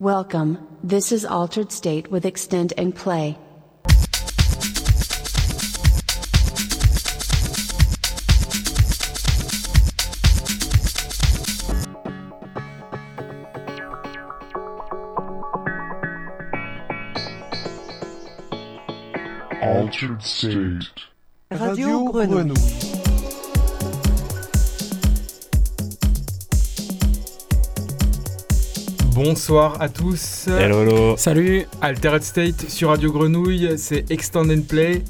Welcome, this is Altered State with Extend and Play. Altered State. Radio Grenouille. Bonsoir à tous. Hello, hello. Salut. Altered State sur Radio Grenouille, c'est Extend and Play.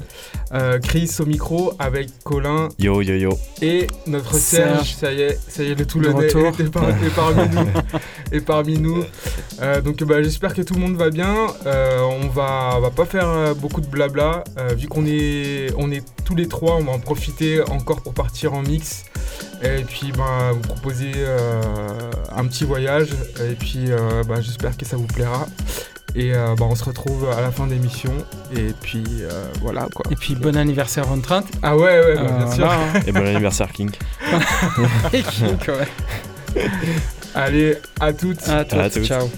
Euh, Chris au micro avec Colin Yo, yo, yo. et notre Serge. Serge. Ça y est, ça y est, le tout le retour. est, par- est parmi nous. est parmi nous. Euh, donc bah, j'espère que tout le monde va bien. Euh, on va, on va pas faire beaucoup de blabla. euh, vu qu'on est, on est tous les trois, on va en profiter encore pour partir en mix. Et puis bah, vous proposer euh, un petit voyage. Et puis euh, bah, j'espère que ça vous plaira. Et euh, bah, on se retrouve à la fin de l'émission. Et puis euh, voilà quoi. Et puis bon anniversaire Rentrant. Ah ouais, ouais, bah, bien Euh, sûr. là, hein. Et bon anniversaire, King. Et Kink, ouais. Allez, à toutes. À À toutes, toutes. ciao.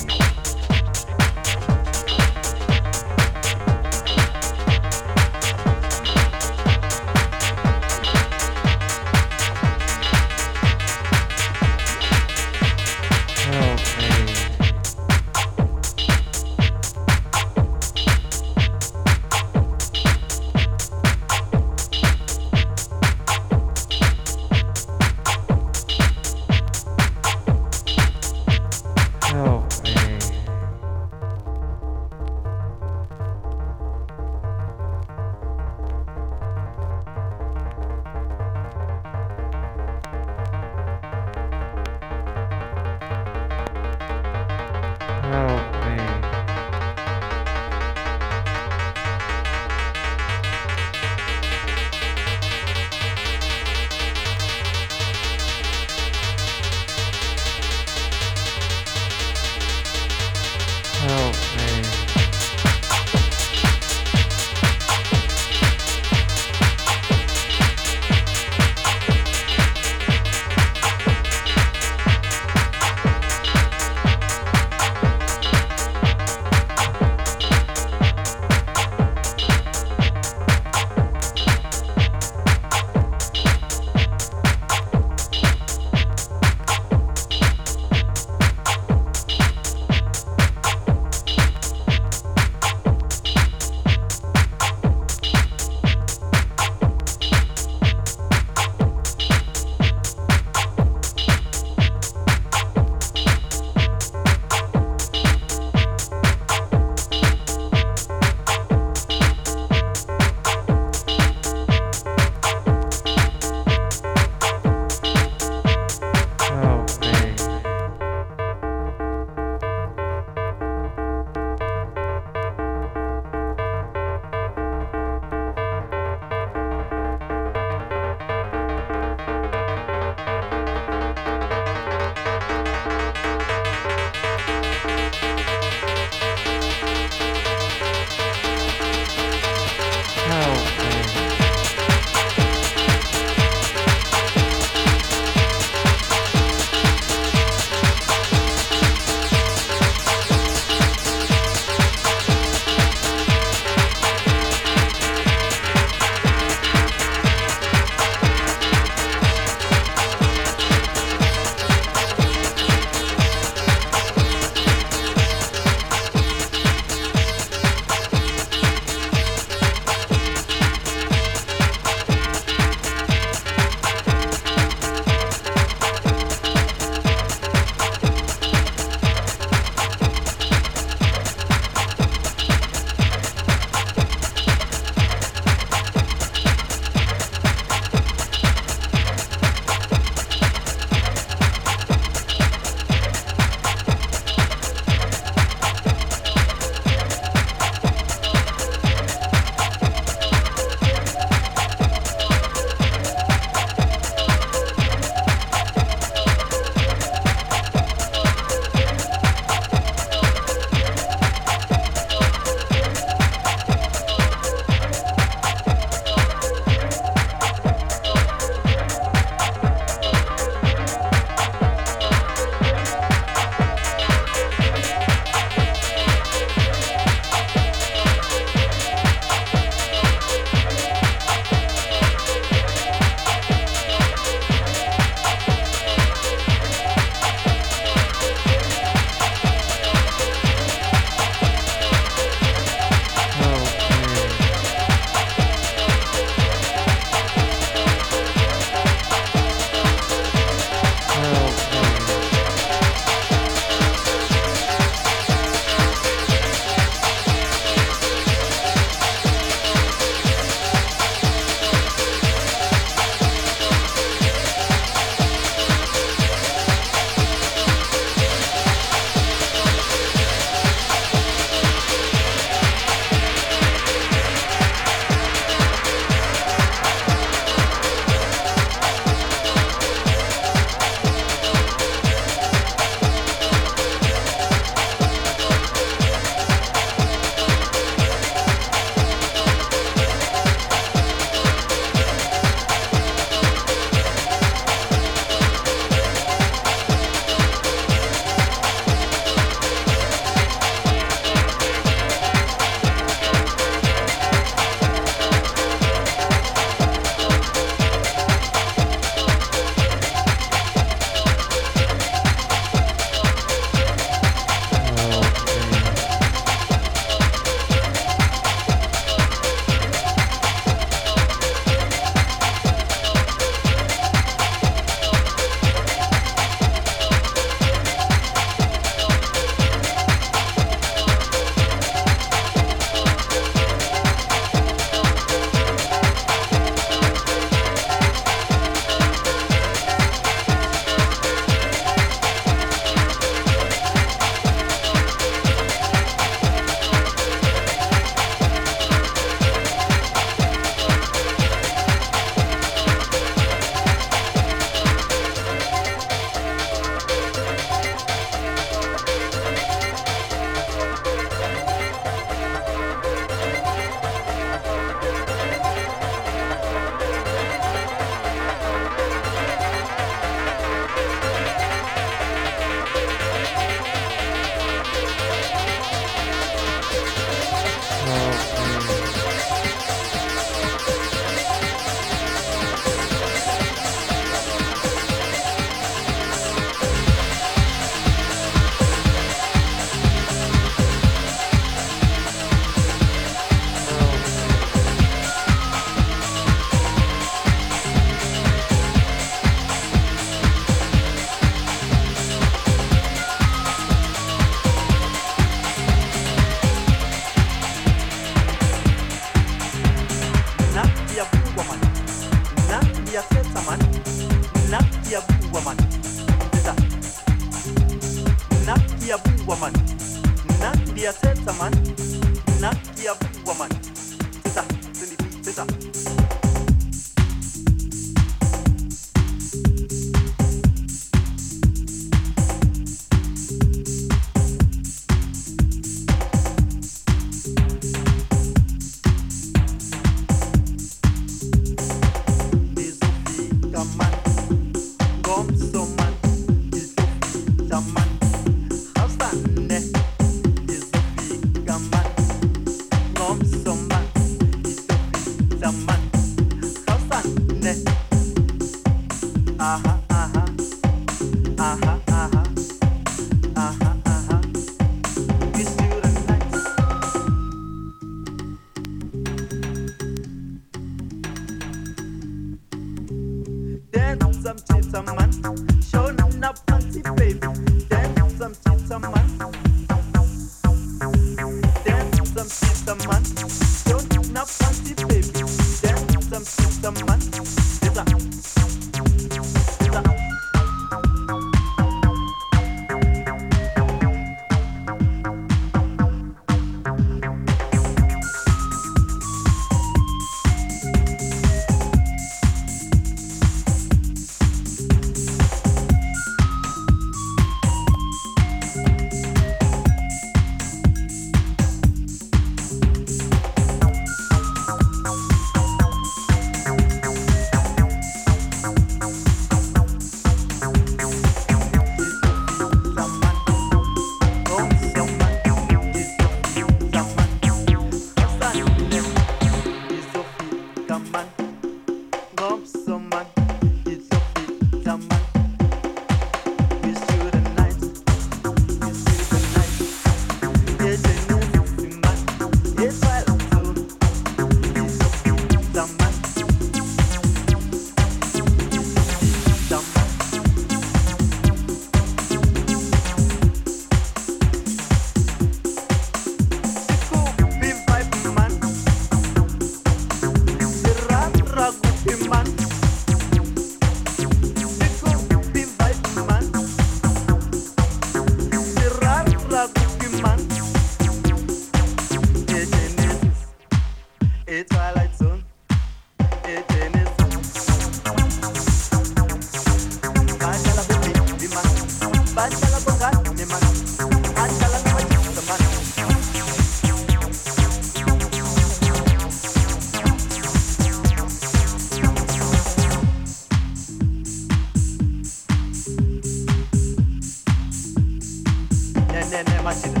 nene mashina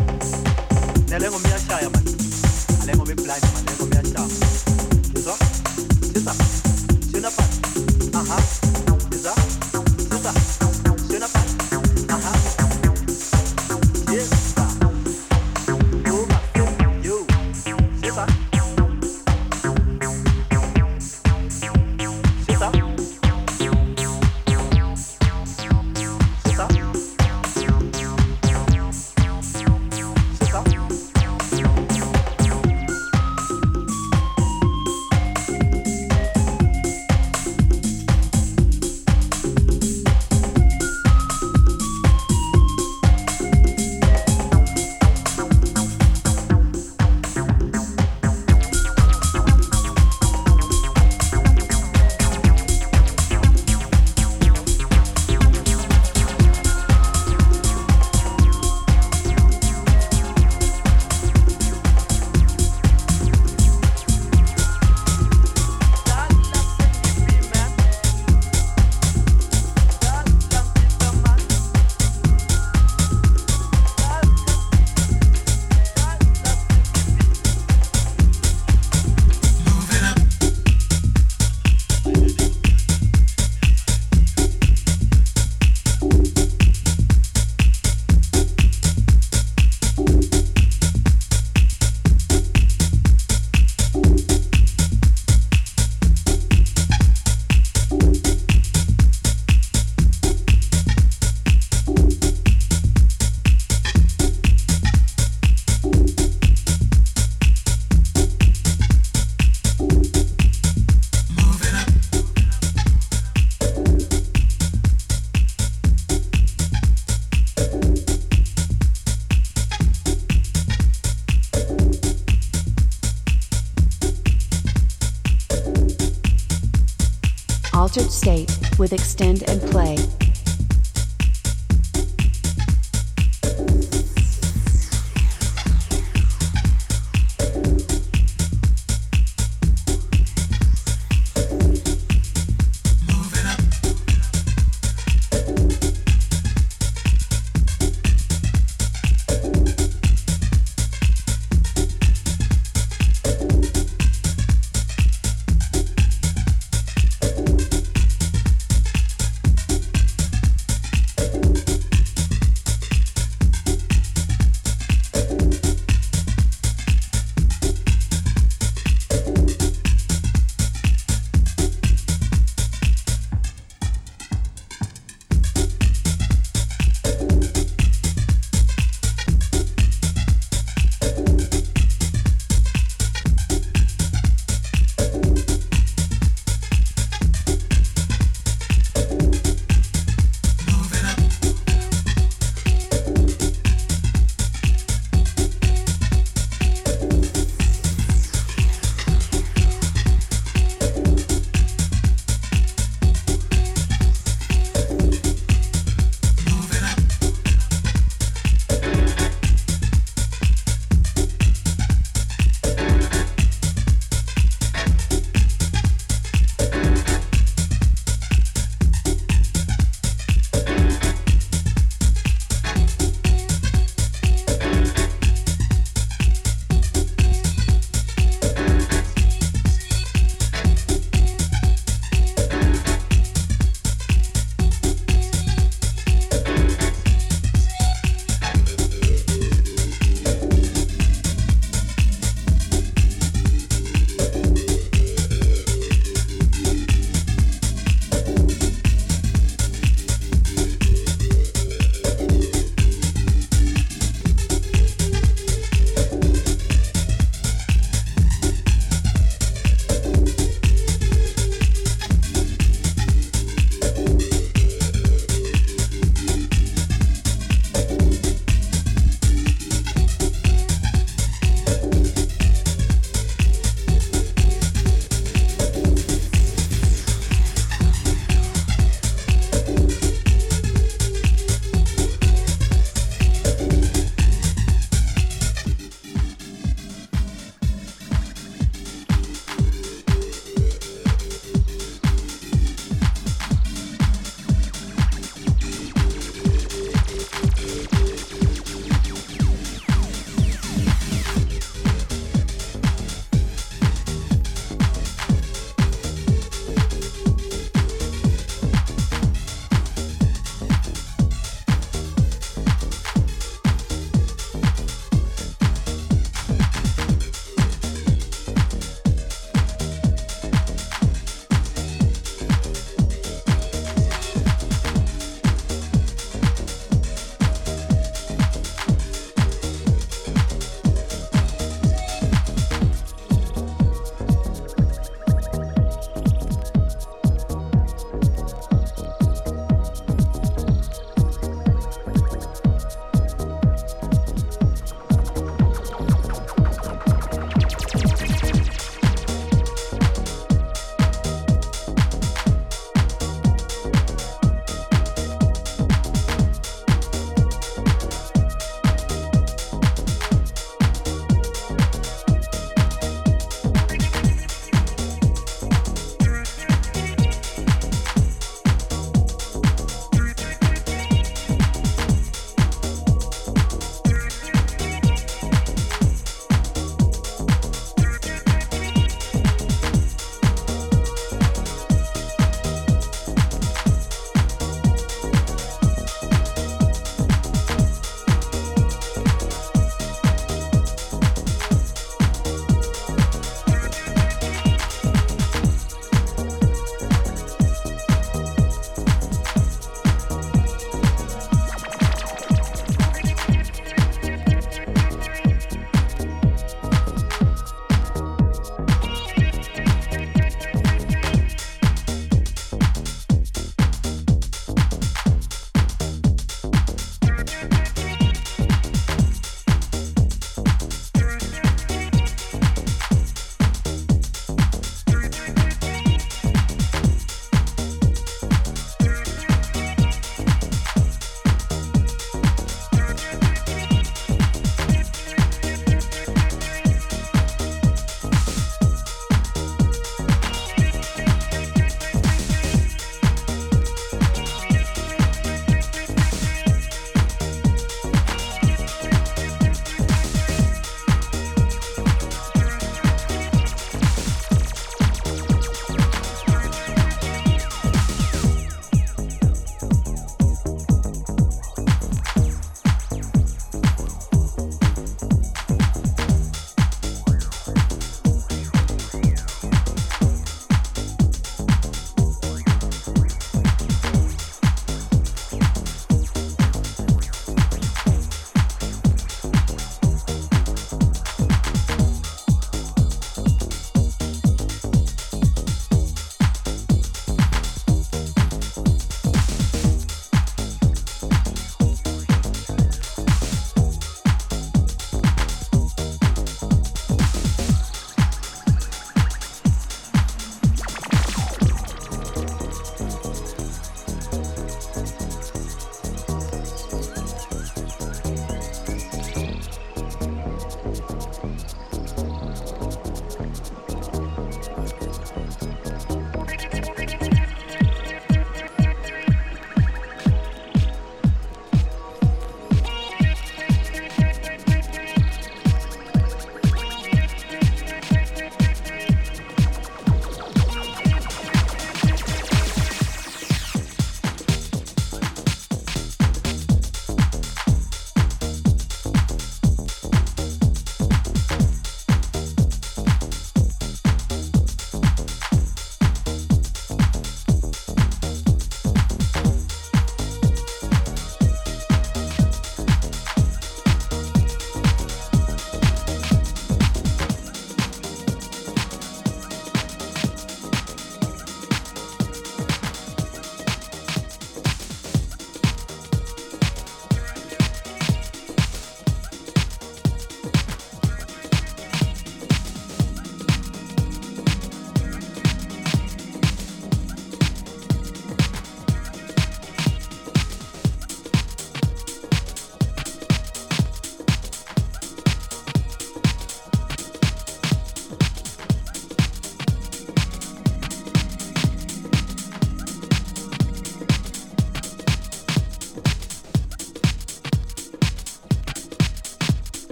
nelengo miyashaya mani alengo uh -huh.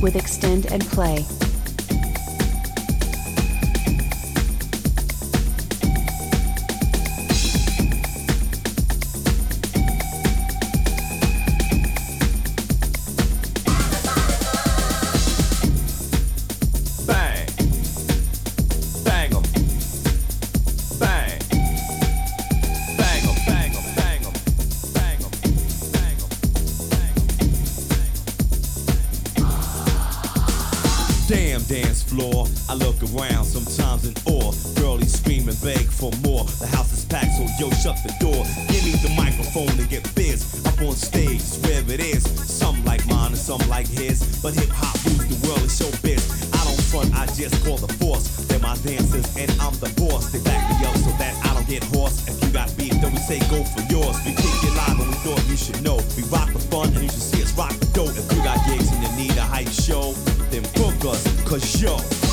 With Extend and Play. Damn dance floor, I look around sometimes in awe. Girlies scream and beg for more. The house is packed, so yo, shut the door. Give me the microphone and get biz. Up on stage, where it is. Some like mine and some like his. But hip hop rules the world, it's showbiz. I don't front, I just call the force. They're my dancers and I'm the boss. They back me up so that I don't get hoarse. If you got beef, then we say go for yours. We kick it live and we thought you should know. We rock the fun and you should see us rock the dope. If you got gigs and you need a hype show, then book us, cause yo.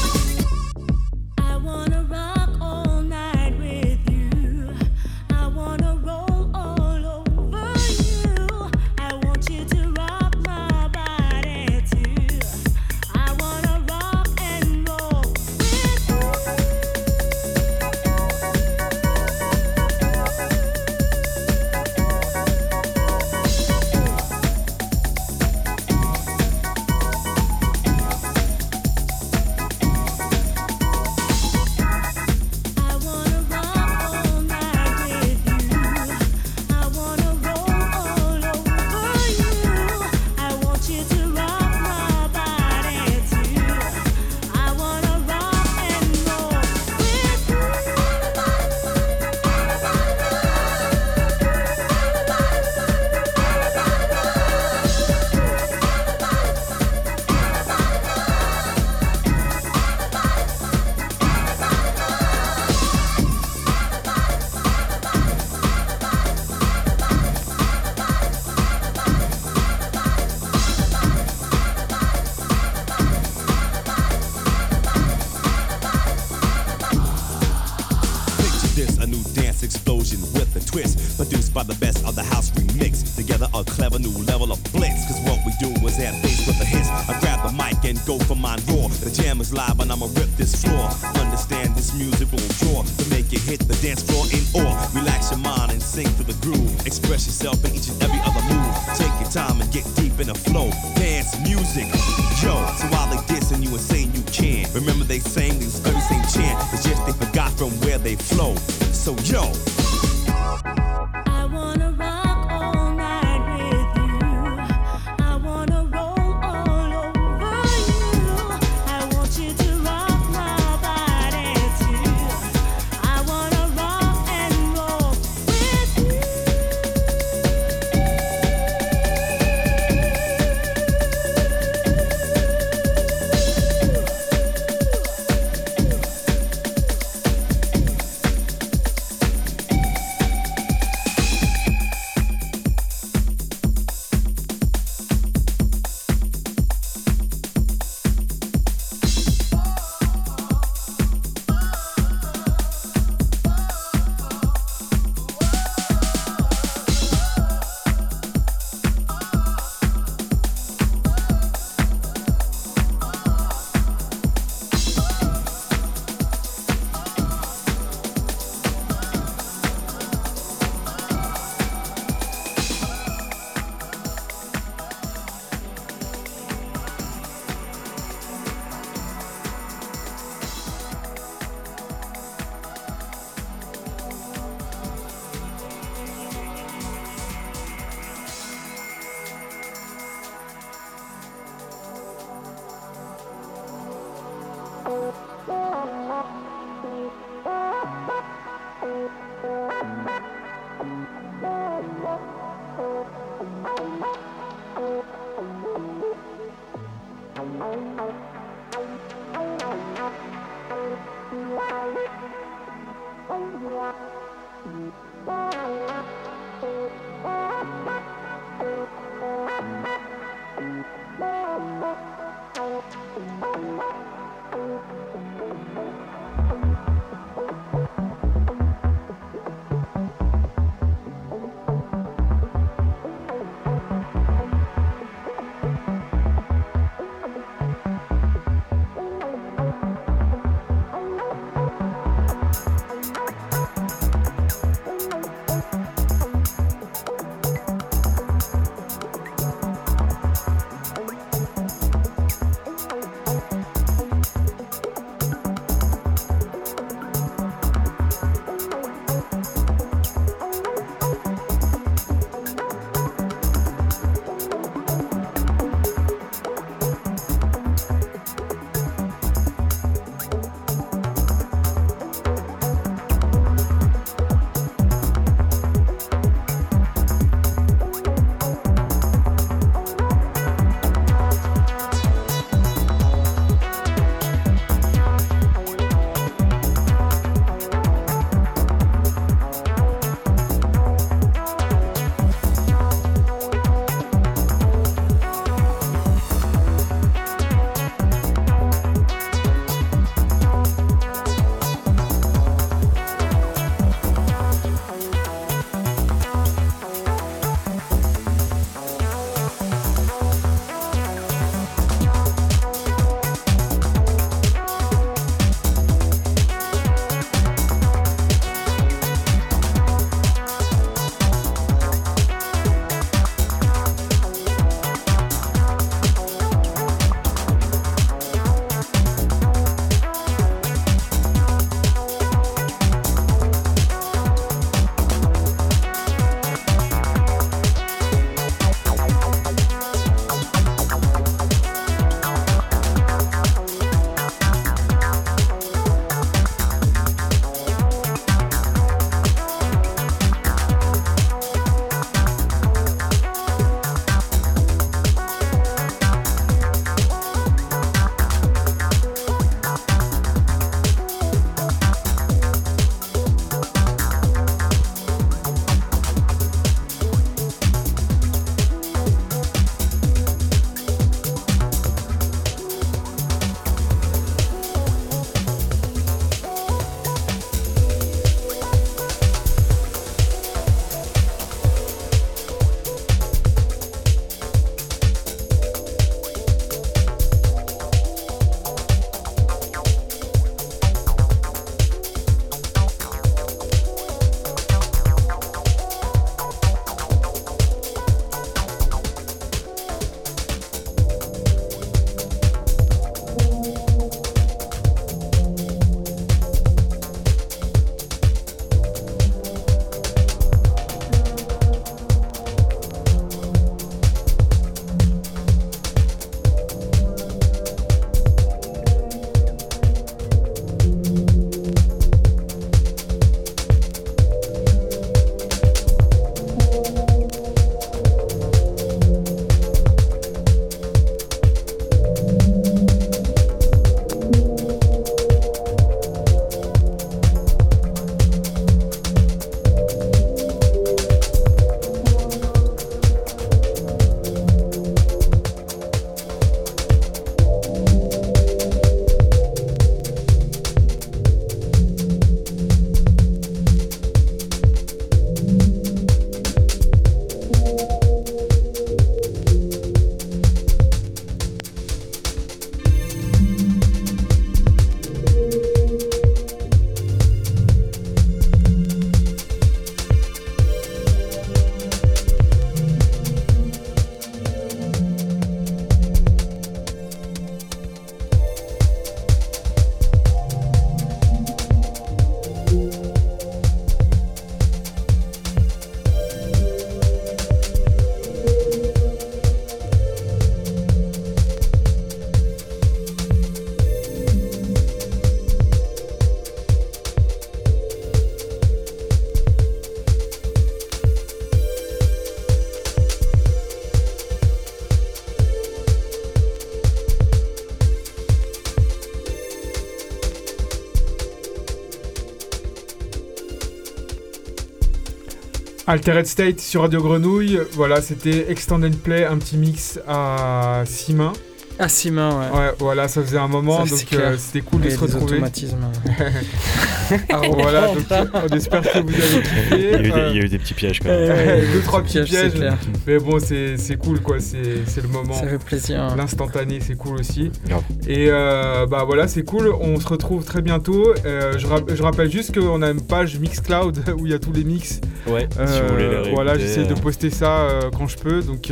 Altered State sur Radio Grenouille. Voilà, c'était Extend and Play, un petit mix à six mains. Ah, six mains, ouais. Ouais, voilà, ça faisait un moment, Ça, donc euh, c'était cool de Et se des retrouver. automatismes. Alors voilà, donc euh, on espère que vous avez kiffé. Il y, a eu des, Euh, il y a eu des petits pièges quand même. Ouais, deux, trois petits pièges, pièges. clair. Mais bon, c'est c'est cool, quoi. C'est c'est le moment. Ça fait plaisir. L'instantané, c'est cool aussi. Grave. Et euh, bah voilà, c'est cool. On se retrouve très bientôt. Euh, je, je rappelle juste qu'on a une page Mixcloud où il y a tous les mix. Ouais, si Euh, vous voulez les voilà, j'essaie de euh, poster ça euh, quand je peux. Donc,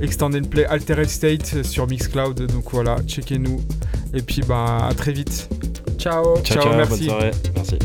Extend and Play Altered State sur Mixcloud. Donc voilà, checkez-nous. Et puis, bah, à très vite. Ciao. Ciao, Ciao, ciao, merci. bonne soirée. Merci.